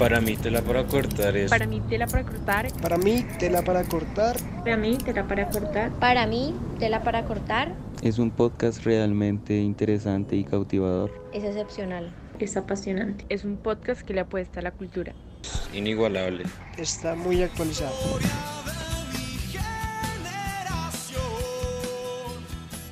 Para mí, tela para cortar es. Para mí, tela para cortar. Para mí, tela para cortar. Para mí, tela para cortar. Para mí, tela para cortar. Es un podcast realmente interesante y cautivador. Es excepcional. Es apasionante. Es un podcast que le apuesta a la cultura. Inigualable. Está muy actualizado.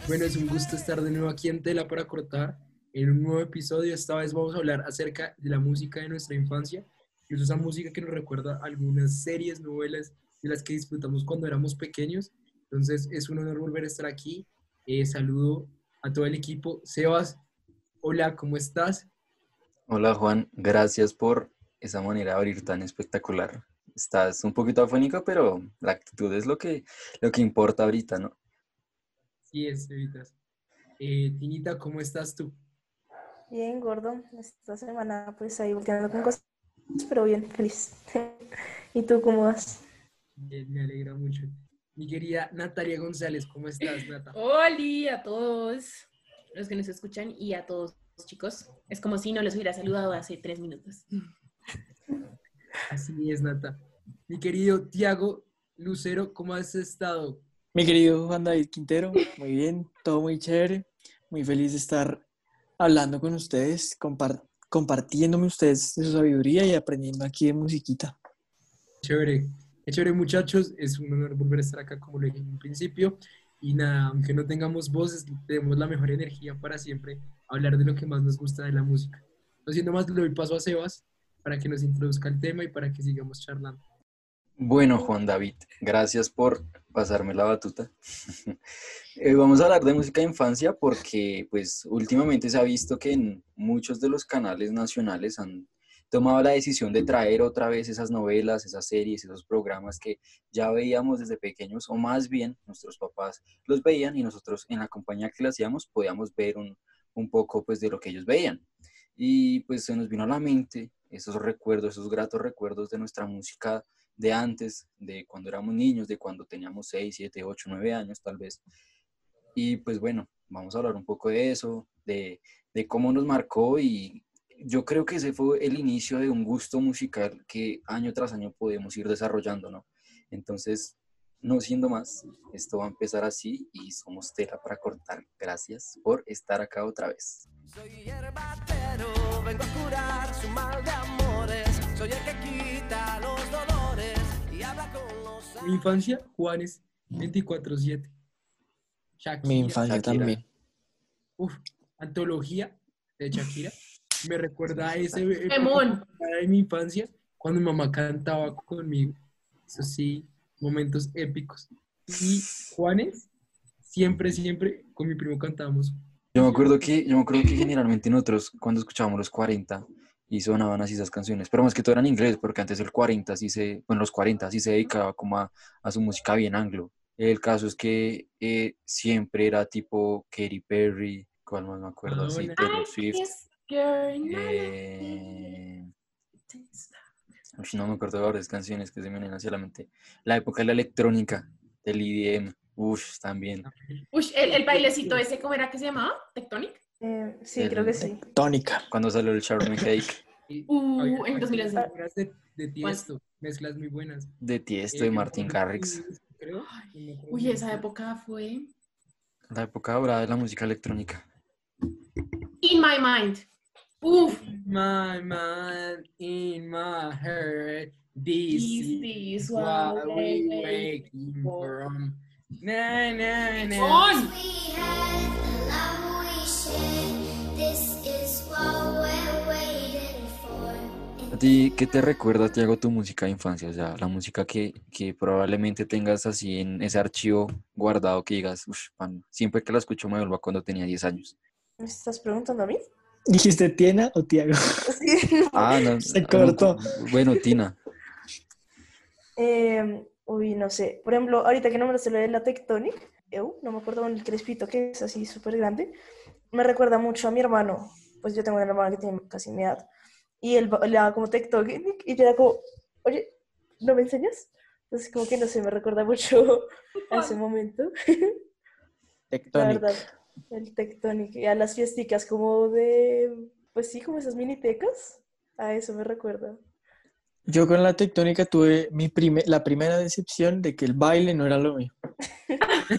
Bueno, es un gusto estar de nuevo aquí en Tela para Cortar, en un nuevo episodio. Esta vez vamos a hablar acerca de la música de nuestra infancia, y es esa música que nos recuerda algunas series, novelas de las que disfrutamos cuando éramos pequeños. Entonces, es un honor volver a estar aquí. Eh, saludo a todo el equipo. Sebas, hola, ¿cómo estás? Hola Juan, gracias por esa manera de abrir tan espectacular. Estás un poquito afónico, pero la actitud es lo que, lo que importa ahorita, ¿no? Sí, es, Evitas. Eh, Tinita, ¿cómo estás tú? Bien, gordo. Esta semana pues ahí volteando con cosas, pero bien, feliz. ¿Y tú cómo vas? Bien, me alegra mucho. Mi querida Natalia González, ¿cómo estás, Nata? Hola a todos los que nos escuchan y a todos chicos. Es como si no los hubiera saludado hace tres minutos. Así es, Nata. Mi querido Tiago Lucero, ¿cómo has estado? Mi querido Juan David Quintero, muy bien, todo muy chévere, muy feliz de estar hablando con ustedes, compar compartiéndome ustedes de su sabiduría y aprendiendo aquí de musiquita. Chévere, chévere muchachos, es un honor volver a estar acá como lo dije en un principio y nada, aunque no tengamos voces, tenemos la mejor energía para siempre hablar de lo que más nos gusta de la música. No siendo más, le doy paso a Sebas para que nos introduzca el tema y para que sigamos charlando. Bueno, Juan David, gracias por pasarme la batuta. eh, vamos a hablar de música de infancia porque pues últimamente se ha visto que en muchos de los canales nacionales han tomado la decisión de traer otra vez esas novelas, esas series, esos programas que ya veíamos desde pequeños, o más bien nuestros papás los veían y nosotros en la compañía que le hacíamos podíamos ver un, un poco pues de lo que ellos veían. Y pues se nos vino a la mente esos recuerdos, esos gratos recuerdos de nuestra música de antes, de cuando éramos niños, de cuando teníamos 6, 7, 8, 9 años tal vez. Y pues bueno, vamos a hablar un poco de eso, de, de cómo nos marcó y yo creo que ese fue el inicio de un gusto musical que año tras año podemos ir desarrollando, ¿no? Entonces, no siendo más, esto va a empezar así y somos tela para cortar. Gracias por estar acá otra vez. Soy vengo a curar su mal de amores. Soy el que Mi infancia, Juanes 24-7. Mi infancia Shakira. también. Uf, antología de Shakira. Me recuerda a ese de mi infancia cuando mi mamá cantaba conmigo. Eso sí, momentos épicos. Y Juanes, siempre, siempre con mi primo cantábamos. Yo me acuerdo que, yo me acuerdo que generalmente nosotros cuando escuchábamos los 40 y sonaban así esas canciones, pero más que todo eran en inglés, porque antes el 40 sí se, bueno, los 40 sí se dedicaba como a, a su música bien anglo. El caso es que eh, siempre era tipo Katy Perry, cuál más me acuerdo, así. Taylor Swift. Eh, no me acuerdo de varias canciones que se me vienen hacia la mente. La época de la electrónica, del IDM, uff, también. Uy, el, el bailecito ese, ¿cómo era que se llamaba? ¿Tectonic? Eh, sí, El- creo que sí. Tónica. Cuando salió el Charlie Cake Uh, en había 2011. mezclas De, de Tiesto, mezclas muy buenas. de Tiesto Eh, y Martin Garrix. creo, Uy, esa época fue... La época dorada de la música electrónica. In My Mind. Uf, My mind in my heart, this Is is this what we waking from. Na, na, na. ¿A ti qué te recuerda, Tiago, tu música de infancia? O sea, la música que, que probablemente tengas así en ese archivo guardado que digas, "Ush, man, siempre que la escucho me vuelvo a cuando tenía 10 años. ¿Me estás preguntando a mí? ¿Dijiste Tiena o Tiago? Sí. Ah, no. Se no, cortó. bueno, Tina. Eh, uy, no sé. Por ejemplo, ahorita que nombraste lo de la Tectonic, eu, no me acuerdo con el crespito que es así súper grande, me recuerda mucho a mi hermano. Pues yo tengo un hermano que tiene casi mi edad. Y él le daba como Tectonic y yo era como, oye, ¿no me enseñas? Entonces como que no sé, me recuerda mucho a ese momento. La Tectónica. verdad, el Tectonic. Y a las fiesticas como de, pues sí, como esas minitecas. A eso me recuerda. Yo con la tectónica tuve mi prime- la primera decepción de que el baile no era lo mío.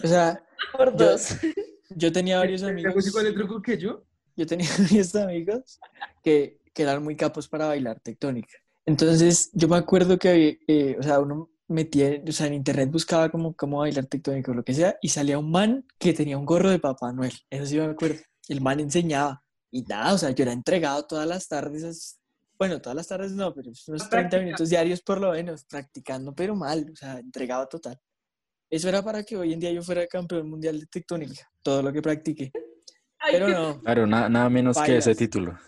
O sea, Por yo, dos. yo tenía varios ¿La amigos, música de truco que yo? yo tenía varios amigos que, que eran muy capos para bailar tectónica. Entonces, yo me acuerdo que, eh, o sea, uno metía, o sea, en internet buscaba como cómo bailar tectónica o lo que sea, y salía un man que tenía un gorro de Papá Noel. Eso sí me acuerdo. El man enseñaba. Y nada, o sea, yo era entregado todas las tardes, bueno, todas las tardes no, pero unos 30 minutos diarios por lo menos, practicando, pero mal, o sea, entregado total. Eso era para que hoy en día yo fuera campeón mundial de tectónica, todo lo que practiqué. Pero no, Claro, na- nada menos que ese Bailas. título.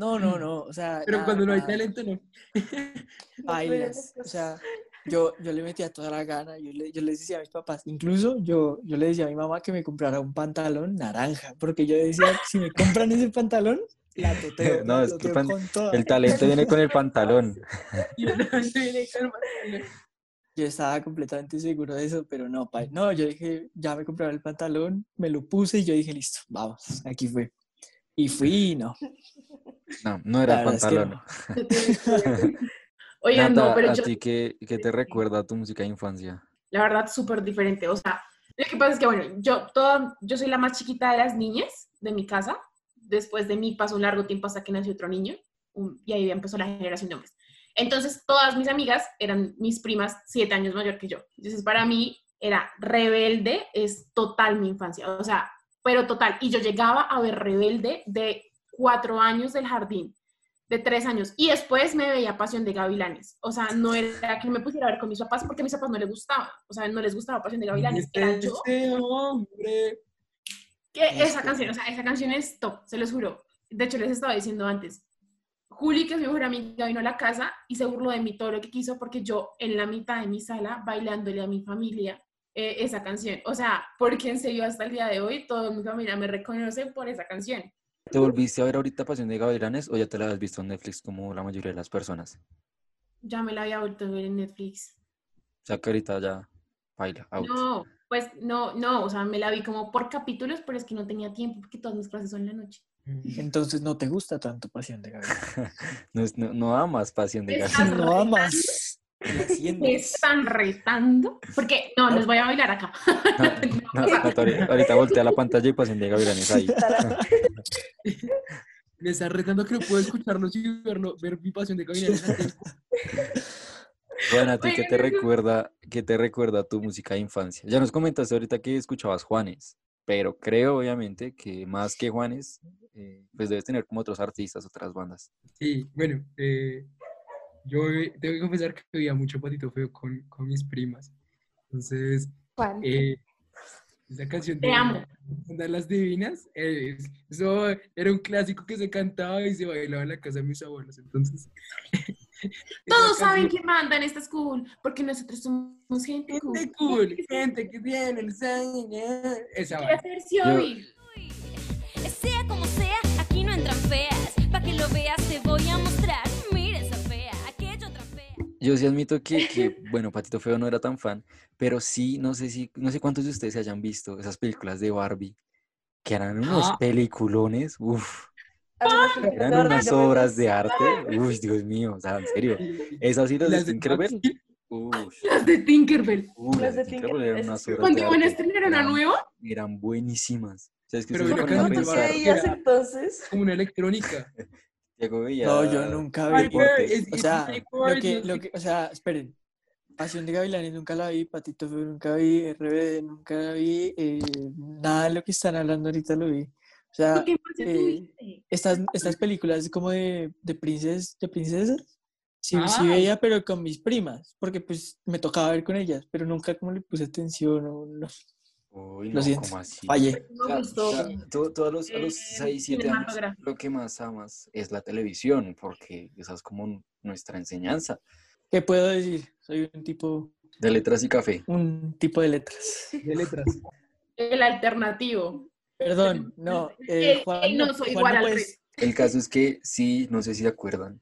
No, no, no, o sea, Pero nada, cuando no hay nada. talento, no. bailas. O sea, yo, yo le metía toda la gana, yo le, yo les decía a mis papás, incluso yo, yo le decía a mi mamá que me comprara un pantalón naranja, porque yo decía, si me compran ese pantalón, la toteo, No, la es que pan-. El talento viene con el pantalón. Y el talento viene con- Yo estaba completamente seguro de eso, pero no, pa- no, yo dije, ya me compraba el pantalón, me lo puse y yo dije, listo, vamos, aquí fue. Y fui y no. No, no era verdad es que pantalón. no. Pero ¿a yo, ti qué, qué te recuerda tu música de infancia? la verdad, súper diferente. O sea, lo que pasa es que, bueno, yo, todo, yo soy la más chiquita de las niñas de mi casa. Después de mí pasó un largo tiempo hasta que nació otro niño. y ahí empezó la generación de hombres. Entonces, todas mis amigas eran mis primas siete años mayor que yo. Entonces, para mí era rebelde, es total mi infancia. O sea, pero total. Y yo llegaba a ver rebelde de cuatro años del jardín, de tres años. Y después me veía Pasión de Gavilanes. O sea, no era que me pusiera a ver con mis papás porque a mis papás no les gustaba. O sea, no les gustaba Pasión de Gavilanes. Era yo. Que esa canción, o sea, esa canción es top, se los juro. De hecho, les estaba diciendo antes. Juli, que es mi mejor amiga, vino a la casa y se burló de mí todo lo que quiso porque yo en la mitad de mi sala bailándole a mi familia eh, esa canción. O sea, porque en serio hasta el día de hoy toda mi familia me reconoce por esa canción. ¿Te volviste a ver ahorita Pasión de Gavilanes o ya te la has visto en Netflix como la mayoría de las personas? Ya me la había vuelto a ver en Netflix. O sea que ahorita ya baila, out. No, pues no, no, o sea, me la vi como por capítulos, pero es que no tenía tiempo porque todas mis clases son en la noche. Entonces no te gusta tanto Pasión de Gavilanes. No, es- no, no amas Pasión de Gavilanes. No amas. Me están retando. Porque, no, les voy a bailar acá. No, no, Nata, ahorita, ahorita voltea la pantalla y Pasión de Gavilanes ahí. Me está retando que no puedo escucharlo y verlo, ver mi pasión de Gavilanes. Bueno, ¿a ti qué te recuerda, qué te recuerda tu música de infancia? Ya nos comentaste ahorita que escuchabas Juanes, pero creo obviamente que más que Juanes, eh, pues debes tener como otros artistas, otras bandas. Sí, bueno, eh, yo tengo que confesar que veía mucho Patito Feo con, con mis primas. Entonces, eh, esa canción Te de amo. Andar las Divinas, eh, es- eso era un clásico que se cantaba y se bailaba en la casa de mis abuelos. Entonces, Todos saben canción- quién manda en esta school, porque nosotros somos gente cool. Gente cool, gente que tiene el. Esa va. Sea como sea, aquí no entran feas. Pa' que lo veas te voy a mostrar. Yo sí admito que, que, bueno, Patito Feo no era tan fan, pero sí, no sé si, no sé cuántos de ustedes se hayan visto esas películas de Barbie, que eran unos Ah. peliculones, uff, eran unas obras de arte, uy, Dios mío, o sea, en serio, esas sí las de Las de Tinkerbell, uff, Las de Tinkerbell. Las de Tinkerbell, eran unas obras Cuando iban a estrenar una eran- nueva, eran buenísimas. O sea, es que Pero ustedes se una ponen a canción ¿Tú de pensar, qué Barbie. veías entonces? Como una electrónica. Diego No, yo nunca vi. O sea, lo que, lo que, o sea, esperen. Pasión de Gavilanes nunca la vi, Patito Feo nunca vi, RBD nunca la vi, eh, nada de lo que están hablando ahorita lo vi. O sea, ¿qué infancia eh, estas, estas películas como de, de, princes, de princesas, sí, sí Ah. veía, pero con mis primas, porque pues me tocaba ver con ellas, pero nunca como le puse atención, o no, Uy, lo no, siento, ¿cómo así? fallé. No O sea, tú, tú a los, a los Eh, 6, 7 años, lo que más amas es la televisión, porque esa es como nuestra enseñanza ¿Qué puedo decir? Soy un tipo, de letras y café. un tipo de letras. De letras. El alternativo. Perdón, no, Eh, Juan, no no, soy Juan igual no al. El caso es que sí, no sé si se acuerdan,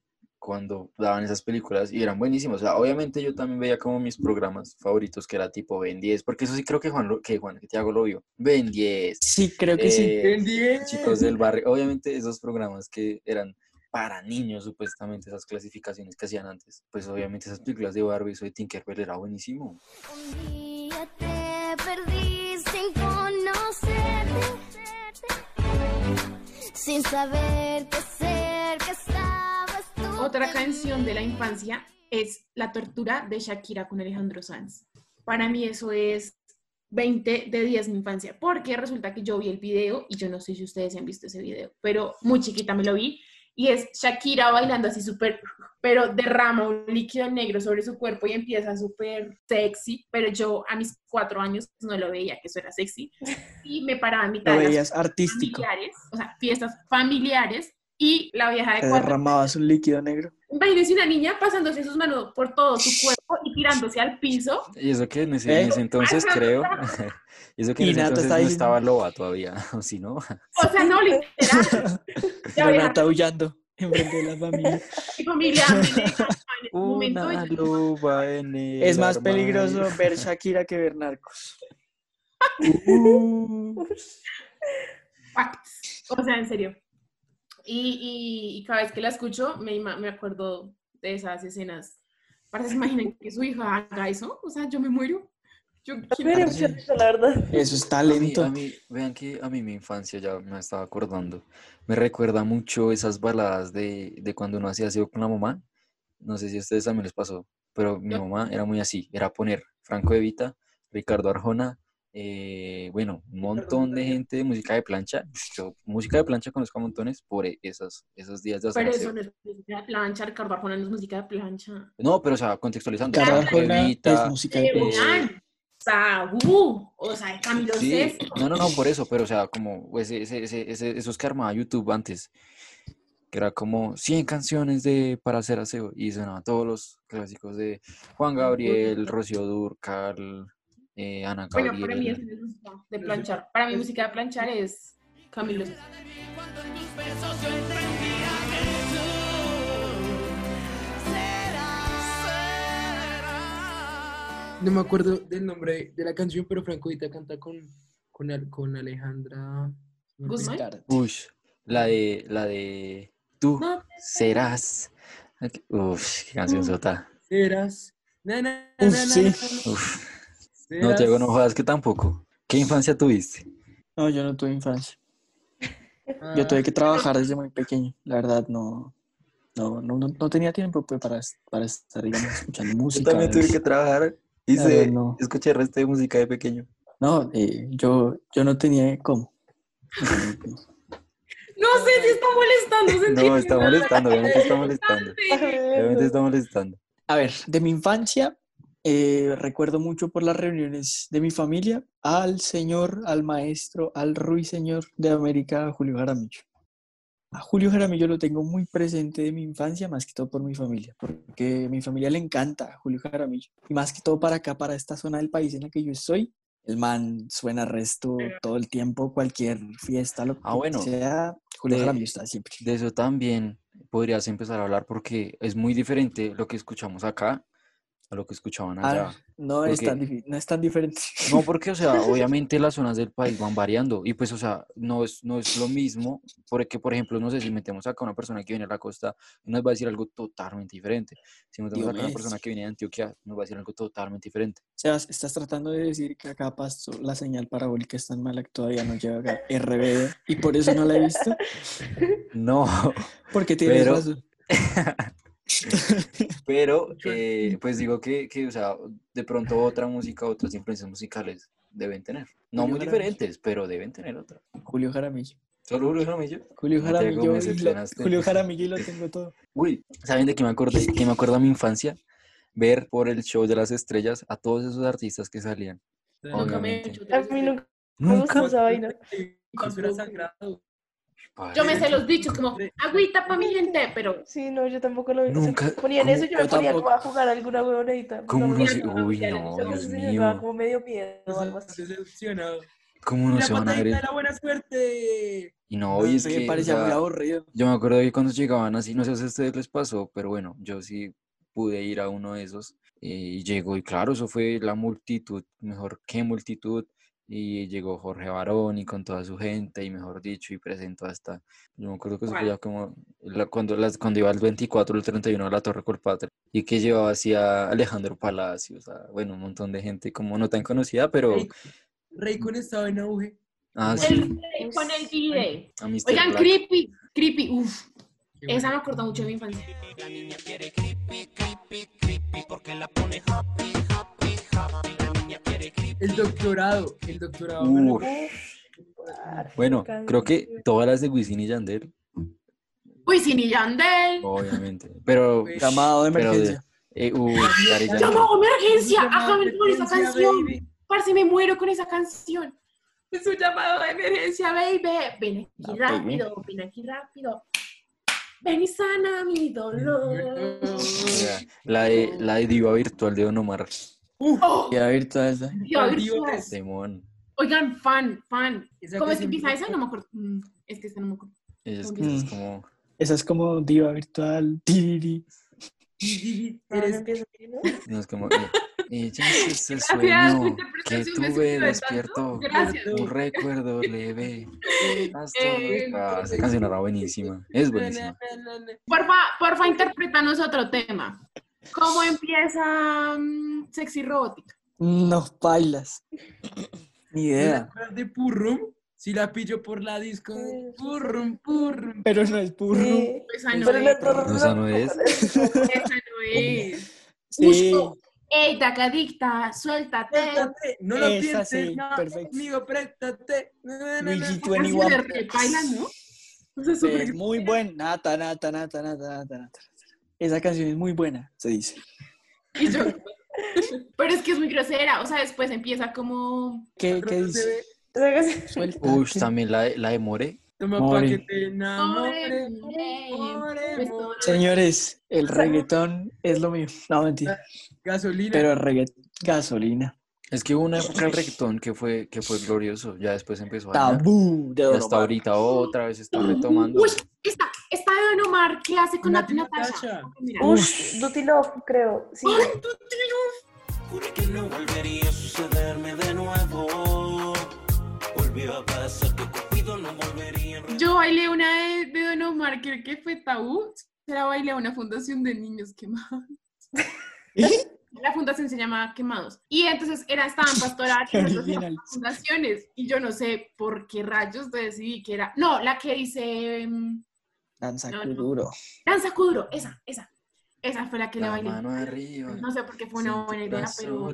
cuando daban esas películas y eran buenísimas. O sea, obviamente yo también veía como mis programas favoritos, que era tipo Ben 10, porque eso sí creo que Juan, lo- que Juan, que Tiago lo vio. Ben 10. Sí, creo que sí. eh, Ben 10. Chicos del barrio, obviamente esos programas que eran para niños, supuestamente, esas clasificaciones que hacían antes. Pues obviamente esas películas de Barbie, soy Tinkerbell era buenísimo. Un día te perdí sin conocerte, sin saber qué Otra canción de la infancia es La tortura de Shakira con Alejandro Sanz. Para mí eso es 20 de 10 mi infancia, porque resulta que yo vi el video y yo no sé si ustedes han visto ese video, pero muy chiquita me lo vi y es Shakira bailando así súper, pero derrama un líquido negro sobre su cuerpo y empieza súper sexy, pero yo a mis cuatro años no lo veía que eso era sexy y me paraba en mitad Lo de las veías artístico. familiares, o sea, fiestas familiares y la vieja de cuatro derramabas un líquido negro. Imagínense una niña pasándose sus manos por todo su cuerpo y tirándose al piso. Y eso que en ese, ¿Eh? en ese entonces creo, y eso que en ese Nata entonces está no diciendo- estaba Loba todavía, o si no. O sea, no, literal. Renata aullando en frente de la familia. mi familia Una loba en el Es más armario. peligroso ver Shakira que ver Narcos. Uh. O sea, en serio. Y, y- y cada vez que la escucho, me, me acuerdo de esas escenas. Para que se imaginen que su hija haga eso. O sea, yo me muero. Yo, Me ¿quién- dio mucha risa, la verdad. eso es A mí, talento. a mí- vean que a mí mi infancia ya me estaba acordando. Me recuerda mucho esas baladas de, de cuando uno hacía aseo con la mamá. No sé si a ustedes también les pasó, pero mi Yo- mamá era muy así. Era poner Franco Evita, Ricardo Arjona, eh, bueno, un montón de gente de música de plancha. Yo música de plancha conozco a montones por e- esas, esos días de hacer Pero eso no es música de plancha, Ricardo Arjona no es música de plancha. No, pero o sea, contextualizando. Ricardo Franco Arjona Evita, es música de plancha. Leonán, Saúl, o sea, Camilo Sí, Sesto. no, no, no, por eso, pero o sea, como pues, ese, ese, ese- esos que armaba YouTube antes, que era como 100 canciones de para hacer aseo y sonaban todos los clásicos de Juan Gabriel, Rocío Durcal, eh, Ana Bueno, para mí es música de planchar. Para mí música de planchar es Camilo. No me acuerdo del nombre de la canción, pero Franco Vita canta con, con, con Alejandra. Guzmán. La de, la de Tú No, serás. Uf, qué canción sota. Serás. Na, na, Uf, na, na, sí. Uf, no. Diego, no jodas que tampoco. ¿Qué infancia tuviste? No, yo no tuve infancia. Yo tuve que trabajar desde muy pequeño. La verdad, no, no, no, no, tenía tiempo pues, para, para estar, digamos, escuchando Yo música. también tuve que trabajar. Claro, no. escuché el resto de música de pequeño. No, eh, yo, yo no tenía cómo. no sé si está molestando. No, está molestando, obviamente está molestando. Obviamente está molestando. A ver, de mi infancia, eh, recuerdo mucho por las reuniones de mi familia al señor, al maestro, al ruiseñor de América, Julio Jaramillo. A Julio Jaramillo lo tengo muy presente de mi infancia, más que todo por mi familia, porque a mi familia le encanta a Julio Jaramillo. Y más que todo para acá, para esta zona del país en la que yo estoy, el man suena resto todo el tiempo, cualquier fiesta, lo Ah, que bueno. sea, Julio De- Jaramillo está siempre. De eso también podrías empezar a hablar porque es muy diferente lo que escuchamos acá a lo que escuchaban allá. Ah, no, es tan, no es tan diferente. No, porque, o sea, obviamente las zonas del país van variando y pues, o sea, no es, no es lo mismo, porque, por ejemplo, no sé, si metemos acá a una persona que viene a la costa, nos va a decir algo totalmente diferente. Si metemos acá a una persona que viene de Antioquia, nos va a decir algo totalmente diferente. Sebas, estás tratando de decir que acá Pasto la señal parabólica es tan mala que todavía no llega acá RBD y por eso no la he visto. No, Porque tienes Pero- razón. pero, eh, pues digo que, que, o sea, de pronto otra música, otras influencias musicales deben tener. No Julio muy Jaramillo. diferentes, pero deben tener otra. Julio Jaramillo. ¿Solo Julio Jaramillo? Julio Jaramillo, y lo. Julio Jaramillo y lo tengo todo. Uy, ¿saben de qué me acordé? Que me acuerdo a mi infancia ver por el show de las estrellas a todos esos artistas que salían. Nunca me he Obviamente. hecho A mí nunca me gustó esa vaina. Eso era sagrado. Yo me sé los dichos como agüita para mi gente, pero Sí, no, yo tampoco lo Nunca- ponían ¿cómo? eso yo Yo me ponía tampoco. como a jugar alguna huevonadita. ¿Cómo no se-. Uy, no, Dios mío. como medio miedo o algo así. Decepcionado. ¿Cómo no la se van a ver? patadita el- de la buena suerte. Y no, y es me que, o parecía muy aburrido. yo me acuerdo que cuando llegaban así, no sé si a ustedes les pasó, pero bueno, yo sí pude ir a uno de esos eh, y llegó y claro, eso fue la multitud, mejor que multitud, y llegó Jorge Barón y con toda su gente y mejor dicho y presentó hasta, yo me acuerdo que eso fue ¿Cuál? ya como la- cuando, las, cuando iba el 24 o el 31 a la Torre Colpatria y que llevaba así a Alejandro Palacios, a, bueno, un montón de gente como no tan conocida, pero, Raycon, estaba en auge. ah, sí, con el Mr. Oigan, Black. creepy, creepy, uff. Esa me acuerdo mucho de mi infancia. El doctorado, el doctorado. Uf. Bueno, creo que todas las de Wisin y Yandel, Wisin y Yandel. obviamente, pero... Llamado de emergencia. eh, uy, Daddy Yankee. ¡Llamó emergencia! Llamado ¡Ajá, de me con esa emergencia, canción! baby. Parce, me muero con esa canción. Es un llamado de emergencia, baby. Ven aquí rápido, ven aquí rápido. Ven y sana mi dolor. La de, la de diva virtual de Don Omar, Oh, Y era virtual esa. Demon. Oigan, fan, fan. Esa ¿Cómo es que empieza esa? No me acuerdo. Mm, Es que esta no me acuerdo. Es, que Mm. es como... Esa es como diva virtual. Ahora Eres ¿no? No es como... eh, Ella es el tu sueño que tuve despierto. Gracias. Un recuerdo leve. hasta Eh, nunca. Esa canción era buenísima. Es buenísima. Porfa, porfa, interpretanos otro tema. ¿Cómo empieza mm, Sexy Robótica? No bailas. Ni ¿No te idea. de Purrum? Si la pillo por la disco. Purrum, Purrum. Pero no es. Sí. Esa no Pero es. No, esa no es. Esa no es. Sí. Ey, tacadicta, suéltate. Préstate, no lo Esa pienses, sí, no, perfecto. Amigo, préstate. Luigi na. Casi 21. de repaila, ¿no? Es muy buena. Nata, nata, nata, nata, nata, nata. Esa canción es muy buena, se dice. Y yo- Pero es que es muy grosera. O sea, después empieza como. ¿Qué, qué dice? Uy, también la de, la de More. Toma More. te. Señores, el reggaetón es lo mío. No, mentira. Gasolina. Pero el reggaetón, gasolina. Es que hubo una época del reggaetón que fue, que fue glorioso. Ya después empezó a. Tabú de hasta ahorita otra vez está retomando. Uy, esta, esta de Don Omar que hace con Nati Natasha. Ush, Duty Love, creo. Sí. Ay, tú, tío. Juré que no volvería a sucederme de nuevo. Volvió a pasar que Cupido no volvería a Yo bailé una de, de Don Omar, creo que fue tabú. Se la bailé a una fundación de niños quemados. La fundación se llama Quemados. Y entonces era, estaban Qué éramos fundaciones. Y yo no sé por qué rayos decidí que era. No, la que dice. mm, Danza No, no. Kuduro. Danza Kuduro, esa, esa. Esa fue la que la La bailé. mano arriba. No sé por qué fue una buena idea, pero.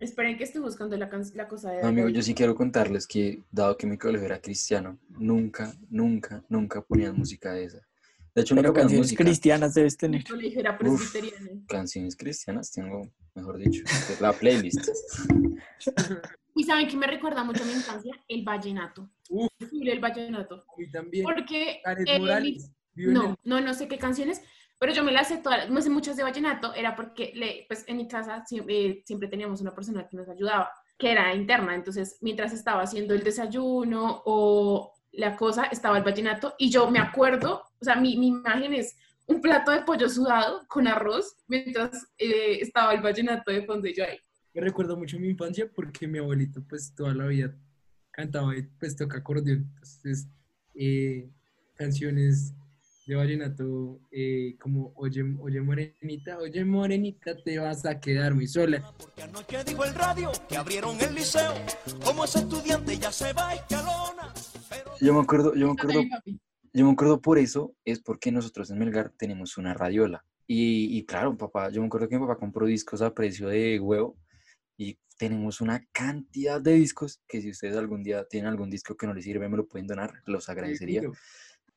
Esperen que estoy buscando la, can- la cosa de. No, amigo, yo sí quiero contarles que, dado que mi colegio era cristiano, nunca, nunca, nunca ponían música de esa. De hecho, Pero canciones música. cristianas debes Mi tener. colegio era Uf. presbiteriano. Canciones cristianas tengo, mejor dicho, la playlist. Y saben que me recuerda mucho a mi infancia el vallenato. Uf. El vallenato. Y también. Porque eh, Morales. no, no, no sé qué canciones, pero yo me las sé todas, no sé muchas de vallenato, era porque le, pues en mi casa siempre, siempre teníamos una persona que nos ayudaba, que era interna, entonces mientras estaba haciendo el desayuno o la cosa, estaba el vallenato y yo me acuerdo, o sea, mi, mi imagen es un plato de pollo sudado con arroz mientras eh, estaba el vallenato de fondo y yo ahí. Me recuerdo mucho mi infancia porque mi abuelito, pues, toda la vida cantaba y, pues, toca acordeón. Entonces, eh, canciones de vallenato eh, como Oye, oye Morenita, Oye Morenita, te vas a quedar muy sola. Porque anoche dijo el radio que abrieron el liceo. Como ese estudiante ya se va a escalona. Pero Yo me acuerdo, yo me acuerdo, yo me acuerdo por eso, es porque nosotros en Melgar tenemos una radiola. Y, y claro, papá, yo me acuerdo que mi papá compró discos a precio de huevo y tenemos una cantidad de discos que si ustedes algún día tienen algún disco que no les sirve, me lo pueden donar, los agradecería.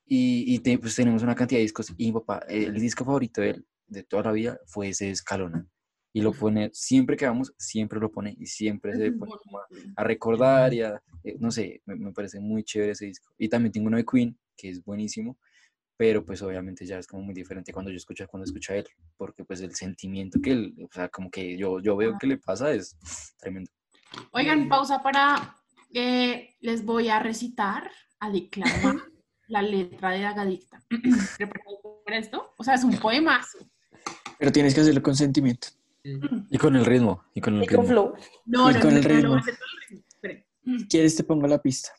Y, y te- pues tenemos una cantidad de discos. Y mi papá, el disco favorito de él de toda la vida fue ese Escalona. Y lo pone, siempre que vamos, siempre lo pone y siempre se pone como a, a recordar y a, eh, no sé, me, me parece muy chévere ese disco. Y también tengo uno de Queen, que es buenísimo, pero pues obviamente ya es como muy diferente cuando yo escucho, cuando escucho a él, porque pues el sentimiento que él, o sea, como que yo, yo veo que le pasa es tremendo. Oigan, pausa para eh, les voy a recitar, a declamar la letra de Agadicta. ¿Preparados para esto? O sea, es un poemazo. Pero tienes que hacerlo con sentimiento. Sí. Y con el ritmo. Y con el Y con ritmo. flow. No, Y no, con no, el no, no, ritmo. Espere. ¿Quieres te pongo la pista?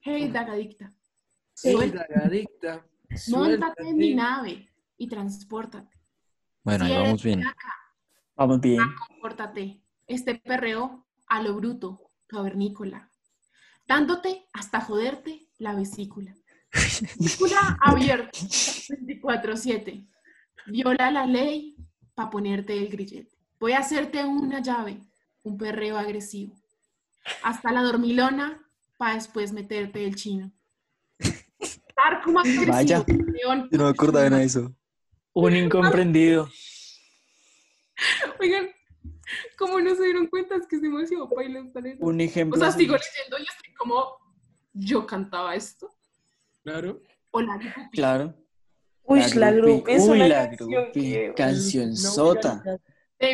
Hey, dagadicta. Sí, Suelta- dragadicta. Móntate en mi nave y transpórtate. Bueno, ahí Si vamos bien. Vamos bien. Compórtate. Este perreo a lo bruto, cavernícola. Dándote hasta joderte la vesícula. Vesícula abierta 24-7. Viola la ley para ponerte el grillete. Voy a hacerte una llave, un perreo agresivo. Hasta la dormilona para después meterte el chino. Estar como agresivo. Vaya. Yo no me acordaba de eso. Un incomprendido. Oigan, como no se dieron cuenta, es que es demasiado letra. Un ejemplo. O sea, sigo leyendo y estoy como, yo cantaba esto. Claro. Hola, Claro. Uy, la, grupi Uy, la que... Canción No, sota. te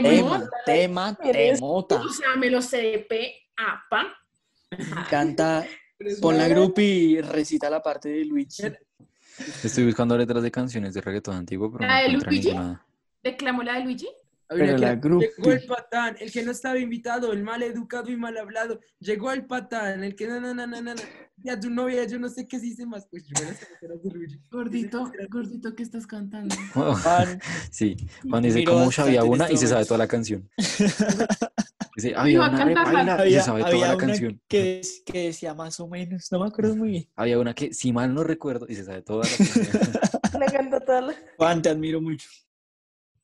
Tema, tema, temota. O sea, me lo sé de pe a pa. Canta, pon la grupi y recita la parte de Luigi. Estoy buscando letras de canciones de reggaetón antiguo, pero no ¿La de encuentro Luigi? ninguna. Declamo la de Luigi. Habría Pero que- la. Llegó el patán, el que no estaba invitado, el mal educado y mal hablado. Llegó el patán, el que no, no, no, no, no. Ya tu novia, yo no sé qué se dice más. Pues yo me. Gordito, gordito, ¿qué estás cantando? Juan, Sí, Juan dice Miro como había una y se sabe toda la canción. Dice, había una repaila y se sabe toda la canción. que, decía más o menos, no me acuerdo muy bien. Había una que, si mal no recuerdo, y se sabe toda la canción. La canta toda la... Juan, te admiro mucho.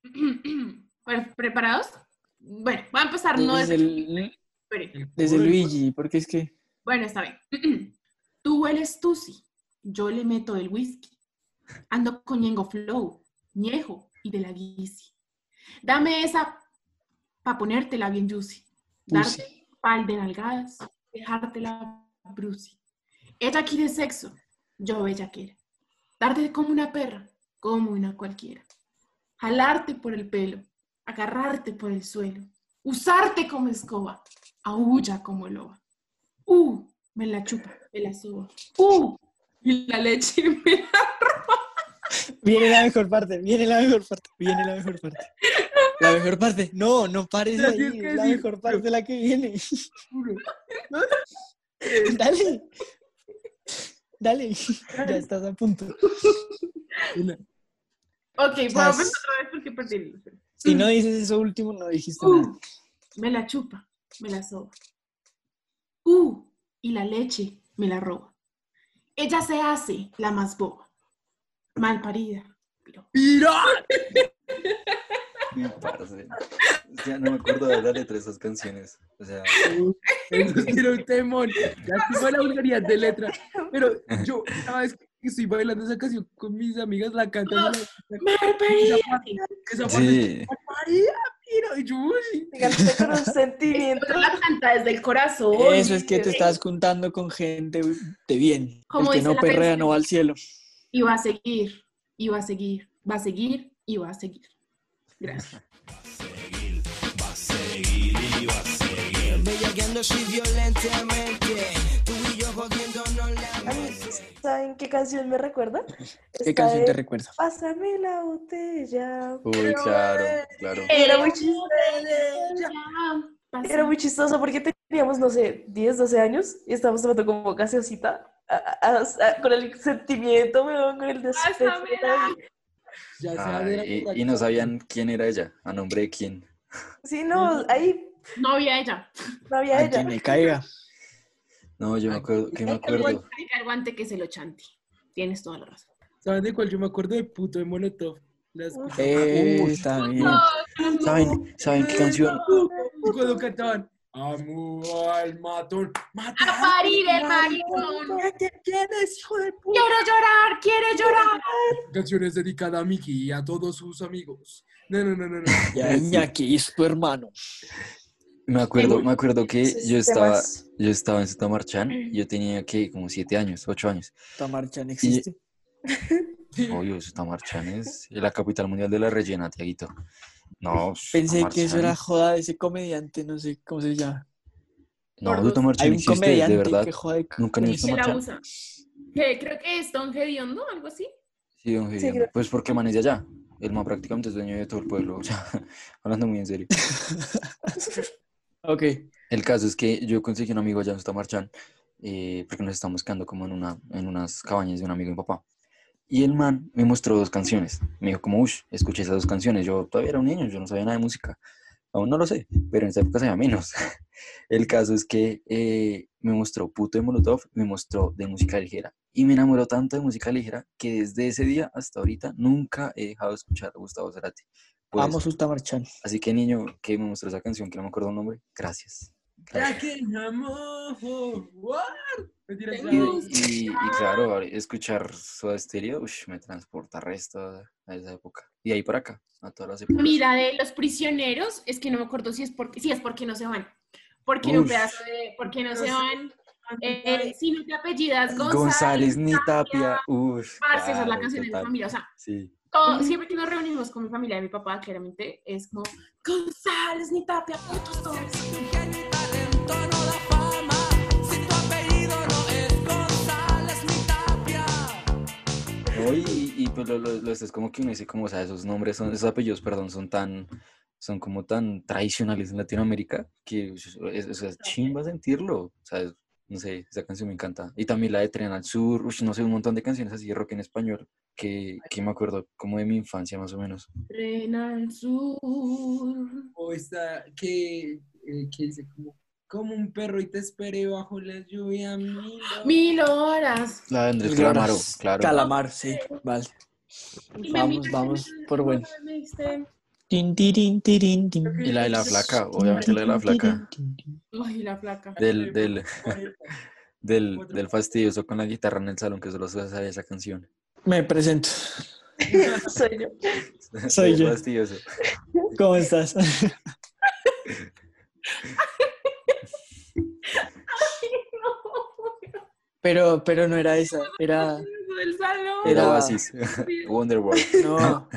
Bueno, ¿Preparados? Bueno, voy a empezar. No Desde, desde... el- Luigi, porque es que Bueno, está bien. Tú hueles tusi, yo le meto el whisky. Ando con Ñengo Flow, Ñejo y de la Guisi. Dame esa para ponértela bien juicy. Darte pal de nalgadas, dejártela bruci. Ella quiere sexo, yo bella quiero. Darte como una perra, como una cualquiera. Jalarte por el pelo, agarrarte por el suelo. Usarte como escoba, aúlla como loba. Uh, me la chupa, me la subo. Uh, y la leche me la viene la mejor parte, viene la mejor parte, viene la mejor parte. La mejor parte, no, no pares La ahí, la decir, mejor parte la que viene. Dale. Dale, ya estás a punto. Ok, empezar otra vez porque perdí. Si no dices eso último, no dijiste nada. Uh, me la chupa, me la soba. Uh, y la leche me la roba. Ella se hace la más boba. Mal parida. parce. Ya no me acuerdo de la letra de esas canciones. O sea, Eso era un temón. Ya la vulgaridad de letra. Pero yo, cada vez que estoy bailando esa canción con mis amigas, la cantan. y la- Mal parida. Esa parte María, mira, y yo, con un sentimiento. La canta desde el corazón. Eso es que te estás juntando con gente de bien. El Como que dice no perrea canción. no va al cielo. Y va a seguir, y va a seguir, va a seguir, y va a seguir. Gracias. Bellaqueando así violentamente. Tú y yo jodiéndonos la A mí, ¿Saben qué canción me recuerda? ¿Qué Esta canción te recuerda? Pásame la botella. Uy, claro, claro. Era muy chistoso. Era muy chistoso porque teníamos, no sé, 10, 12 años y estábamos tomando como gaseosita a- a- a- con el sentimiento, weón, con el despecho. Ya la y, no sabían quién era ella, a nombre de quién. Sí, no, ahí No había ella. no había A ella. quien me caiga. No, yo me acuerdo, que me El acuerdo. guante, el guante que se lo chanti. Tienes toda la razón. ¿Saben de cuál? Yo me acuerdo de puto de Molotov. La escuché. Eh, Uy, está bien. ¿Saben, ¿Saben qué canción? Y cuando cantaban, amo al matón, mata A parir el maricón. ¿Quién es, hijo de puta? Quiere llorar, quiere llorar. Canciones dedicadas a Miki y a todos sus amigos. No, no, no, no, no. Ya Iñaki es tu hermano. Me acuerdo, me acuerdo que yo estaba, yo estaba en Sutamarchán y yo tenía que como siete años, ocho años. Tamarchan existe. Obvio, Sutamarchán es la capital mundial de la rellena, Tiaguito. No, Pensé que eso era joda de ese comediante, no sé cómo se llama. No, Gordos. Sutamarchán Hay un existe, de verdad. que jode Nunca ni. Que creo que es Don Hediondo, algo así. Sí, don Gediondo. creo- Pues porque man es de allá. El man prácticamente es dueño de todo el pueblo. O sea, hablando muy en serio. Ok. El caso es que yo conseguí un amigo allá en Sutamarchán, eh, porque nos estamos quedando como en, una, en unas cabañas de un amigo de mi papá. Y el man me mostró dos canciones. Me dijo como, uff, escuché esas dos canciones. Yo todavía era un niño, yo no sabía nada de música. Aún no lo sé, pero en esa época sabía menos. El caso es que eh, me mostró Puto de Molotov, me mostró de música ligera. Y me enamoró tanto de música ligera que desde ese día hasta ahorita nunca he dejado de escuchar a Gustavo Cerati. Por Vamos, eso. Ustamarchan. Así que niño que me mostró esa canción, que no me acuerdo el nombre, gracias. Ya. Y, y- y claro, escuchar Soda Stereo ush, me transporta resto a esa época. Y ahí para acá, a todas las épocas. Mira, de los prisioneros, es que no me acuerdo si es porque, sí, es porque no se van. Porque en un Ush. pedazo de, porque no se No sé. van. Eh, si no te apellidas González, González ni Tapia. Uff. Parce, esa es la canción de mi familia. O sea, Sí. Todo- siempre que nos reunimos con mi familia de mi papá, claramente, es como González ni Tapia, putos todos. No, y, y- y, pues lo, lo- lo- es como que uno dice, como, o sea, esos nombres, son, esos apellidos, perdón, son tan, son como tan tradicionales en Latinoamérica que es, es chimba sentirlo. O sea, es- no sé, esa canción me encanta. Y también la de Tren al Sur, no sé, un montón de canciones así de rock en español que, que me acuerdo como de mi infancia más o menos. Tren al sur. O esta que, eh, que dice como, como un perro y te esperé bajo la lluvia mil horas". Mil horas. La de Andrés Calamaro, claro. Calamar, sí, vale. Y Vamos, vamos, por bueno. me diste- Y la de la flaca, obviamente la de la flaca. Ay, la flaca. Del, del, del, del fastidioso con la guitarra en el salón que solo sabe esa canción. Me presento. Soy yo. Soy yo. Fastidioso. ¿Cómo estás? Pero, pero no era esa, era, del salón. Era Era- Oasis. Wonderwall. no,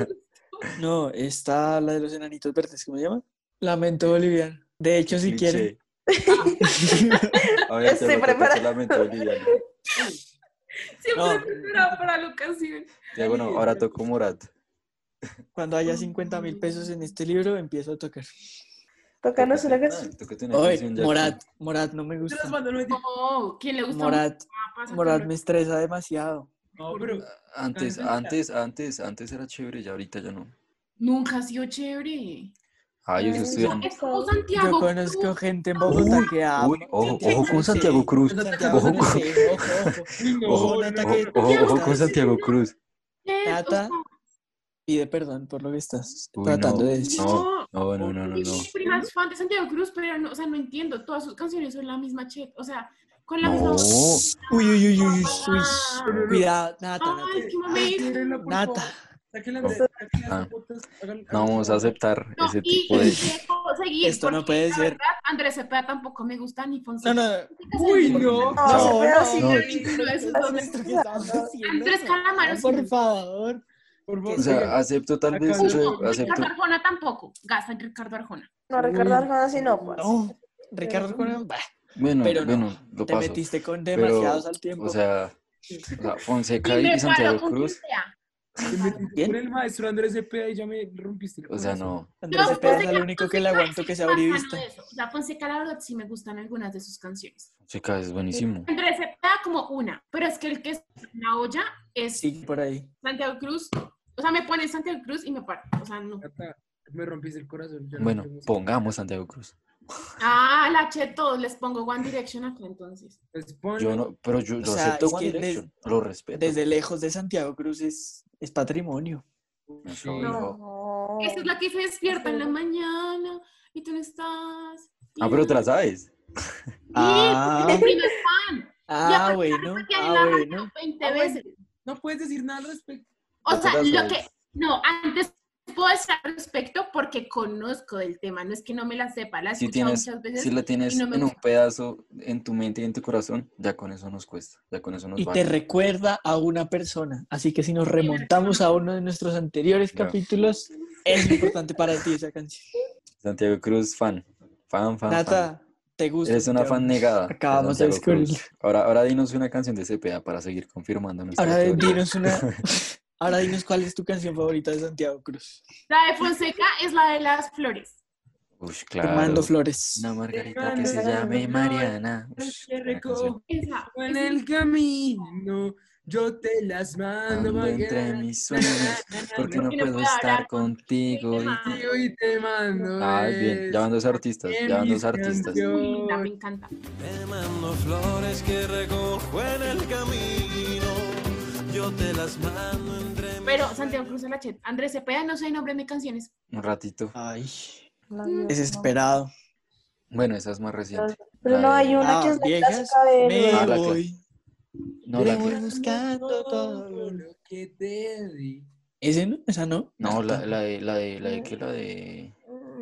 no, está la de los enanitos verdes, ¿cómo se llama? Lamento boliviano. De hecho, si quieren, Estoy preparada. solamente boliviano. Siempre No. preparado para la ocasión. Ya, bueno, ahora toco Morat. cuando haya 50 mil pesos en este libro, empiezo a tocar. Tócanos una Ah, canción. Oye, Morat, Morat no me gusta. no. Oh, ¿quién le gusta? Morat, Ah, Morat pero- me estresa demasiado. No, pero que- Antes, antes, antes, antes era chévere, ya ahorita ya no. Nunca ha sido chévere. Ah, yo sí Es como Santiago. Yo conozco gente en Bogotá que ama. Uy, ojo, Santiago ojo con Cruz, Santiago. Cruz. Santiago Ojo, Cruz, con- sí, ojo, ojo. no, Ojo, no, Nata, no, que- no. ojo, ojo con Santiago Cruz. ¿Qué? Sea, Pide perdón por lo que estás Uy, tratando no, de decir. no. No, no, no, no, Mi no. prima es fan de Santiago Cruz, pero no, o sea, no entiendo. Todas sus canciones son la misma chet. O sea, con la misma. No. Uy, uy, uy, uy, uy, Ah. uy. Cuidado, Nata, Ay, Nata. por Nata. No. de Ah. podcast, hagan- No vamos a aceptar No, ese y, tipo y de... debo seguir, Esto no puede ser. verdad, Andrés Cepeda tampoco me gusta ni No, Fonseca. no. Uy, no. No, No, pero no, sí. no. No. Andrés Calamaro sí. Por favor. Por favor, O sea, acepto tal vez, No, acepto... Ricardo Arjona tampoco. Gasta en Ricardo Arjona. No, Ricardo Arjona así no, pues. No, Ricardo Arjona, bah, Bueno, Pero no, bueno, lo te paso. metiste con Pero, demasiados al tiempo. O sea, o sea, Fonseca Y y Santiago Cruz, sea. ¿Quién? con el maestro Andrés Cepeda y ya me rompiste el o sea, corazón. no. Andrés Cepeda es el único que le aguanto que sea brivista. sea, Fonseca, la verdad, sí me gustan algunas de sus canciones. Fonseca es buenísimo. Andrés Cepeda como una, pero es que el que es la olla es Sí, por ahí. Santiago Cruz. O sea, me ponen Santiago Cruz y me paro. O sea, no. Me rompiste el corazón. Bueno, pongamos Santiago Cruz. Ah, la che, todos les pongo One Direction acá entonces. Yo no, pero yo O lo sea, acepto One Direction, lo respeto. Desde lejos de Santiago Cruz es, es patrimonio. Eso, Sí. No. Esa es la que se despierta en la mañana y tú no estás. Ah, pero te la sabes. Ah, Mi prima es fan. ah Ya, bueno, ah la radio bueno. 20 Ah, veces. No puedes decir nada al respecto. O sea, lo sabes. que. No, antes puedo decir al respecto porque conozco del tema. No es que no me la sepa, la he Si tienes, muchas veces. si la tienes no en un pedazo en tu mente y en tu corazón, ya con eso nos cuesta, ya con eso nos Y vale. te recuerda a una persona. Así que si nos remontamos a uno de nuestros anteriores capítulos, es importante para ti esa canción. Santiago Cruz, fan. Fan, fan, fan. Nata, ¿te gusta? Eres una fan negada. Acabamos de descubrirlo. Ahora, ahora dinos una canción de CPA para seguir confirmando nuestra Ahora teoría. dinos una, Ahora dinos cuál es tu canción favorita de Santiago Cruz. La de Fonseca es la de las flores. Mando claro. flores. Una margarita que se llame Mariana. Ush, que recojo en el camino, yo te las mando. Ando entre mis sueños, porque no puedo estar contigo. y- Contigo y te mando. Ah, bien, ya van dos artistas, ya van dos artistas. Me encanta. Te mando flores que recojo en el camino. Yo te las mando entre Pero Santiago Cruz Alachet, Andrés Cepeda, no el nombre de mis canciones. Un ratito. Ay, La vida, desesperado. Bueno, esa es más reciente. Pero La no hay una que Ah, es la viejas, me Ah, la cla- voy. No, la me voy que- buscando todo. lo que te di. ¿Ese no? ¿Esa no? No, la, la de, la de, la de, ¿qué? La de...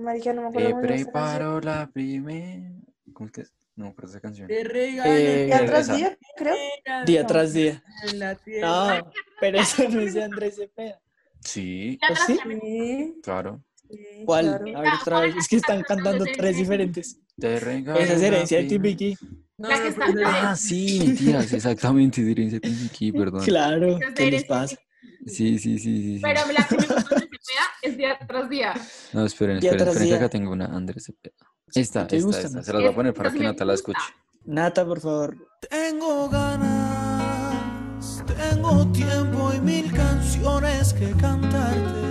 Marica, no me acuerdo Te preparo la primera... ¿Cómo es que es? No, pero esa canción. Te regalo Eh. Día tras esa. día, creo. Día tras día. en la tierra. No, pero eso no es de Andrés Cepeda. Sí, Ya ¿Oh, atrás sí? claro. sí, ¿Cuál? claro. A ver otra vez. Es que están cantando tres diferentes. Te regalo Esa es herencia de Timbiqui. No, está- esa- Ah, sí, mentiras, exactamente, herencia de Timbiquí, perdón. Claro, de ¿qué les pasa? Sí, sí, sí, sí. sí. Pero la que me gusta de Cepeda es día tras día. No, esperen, Día esperen, tras esperen que acá tengo una Andrés Cepeda. Esta, ¿Te esta, gusta, esta. Se las voy a poner para que Nata la escuche. Nata, por favor. Tengo ganas, tengo tiempo y mil canciones que cantarte.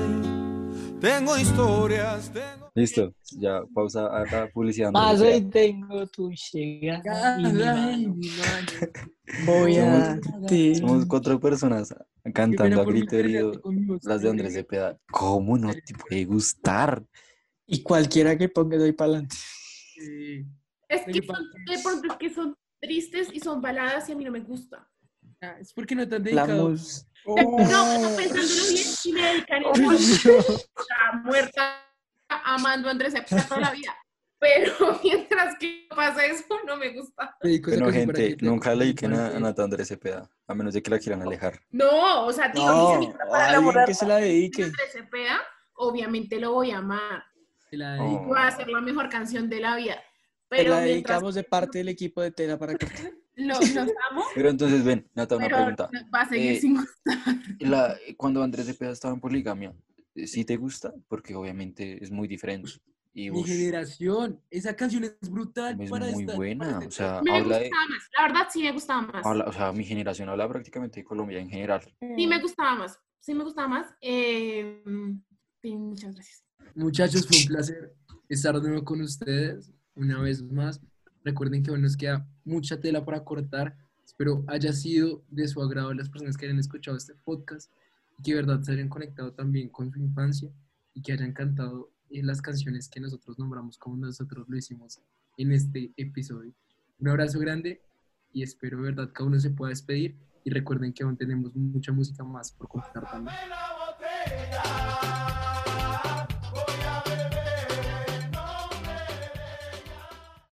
Tengo historias, tengo... Listo, ya pausa a la publicidad. Más hoy tengo tu llegada y mi mano. Voy a Somos- ti. Somos cuatro personas cantando a grito mi herido las de Andrés. Cepeda. ¿Cómo no te puede gustar? Y cualquiera que ponga doy para adelante. Sí. Es que son, de es- pronto es que son tristes y son baladas y a mí no me gusta. Ah, Es porque no te han La dedicado. mus. No, no, pensándolo bien, si me dedican a muerta amando a Andrés Cepeda toda la vida. Pero mientras que pasa eso, no me gusta. Para gente, nunca le dediquen a, a Nata Andrés Cepeda, a menos de que la quieran alejar. No, o sea, digo, No, si se me a para alguien que se la dedique. Andrés Cepeda, obviamente lo voy a amar. Te la Oh. dedico. Va a ser la mejor canción de la vida. Te Pero la mientras dedicamos de parte del equipo de Tela para cortar. lo- los amo, Pero entonces, ven, Nata, una pero pregunta. va a seguir Eh, sin gustar. La, cuando Andrés Cepeda estaba en poligamia, ¿sí te gusta? Porque obviamente es muy diferente. Y Mi generación. Esa canción es brutal. es para muy esta- buena. para O sea, Me habla de, gustaba más, la verdad sí me gustaba más. habla- o sea, mi generación habla prácticamente de Colombia en general. Sí me gustaba más, sí me gustaba más. Eh, sí, muchas gracias. Muchachos, fue un placer estar de nuevo con ustedes una vez más. Recuerden que aún nos queda mucha tela para cortar. Espero haya sido de su agrado las personas que hayan escuchado este podcast y que de verdad se hayan conectado también con su infancia y que hayan cantado eh, las canciones que nosotros nombramos como nosotros lo hicimos en este episodio. Un abrazo grande y espero de verdad cada uno se pueda despedir y recuerden que aún tenemos mucha música más por contar también.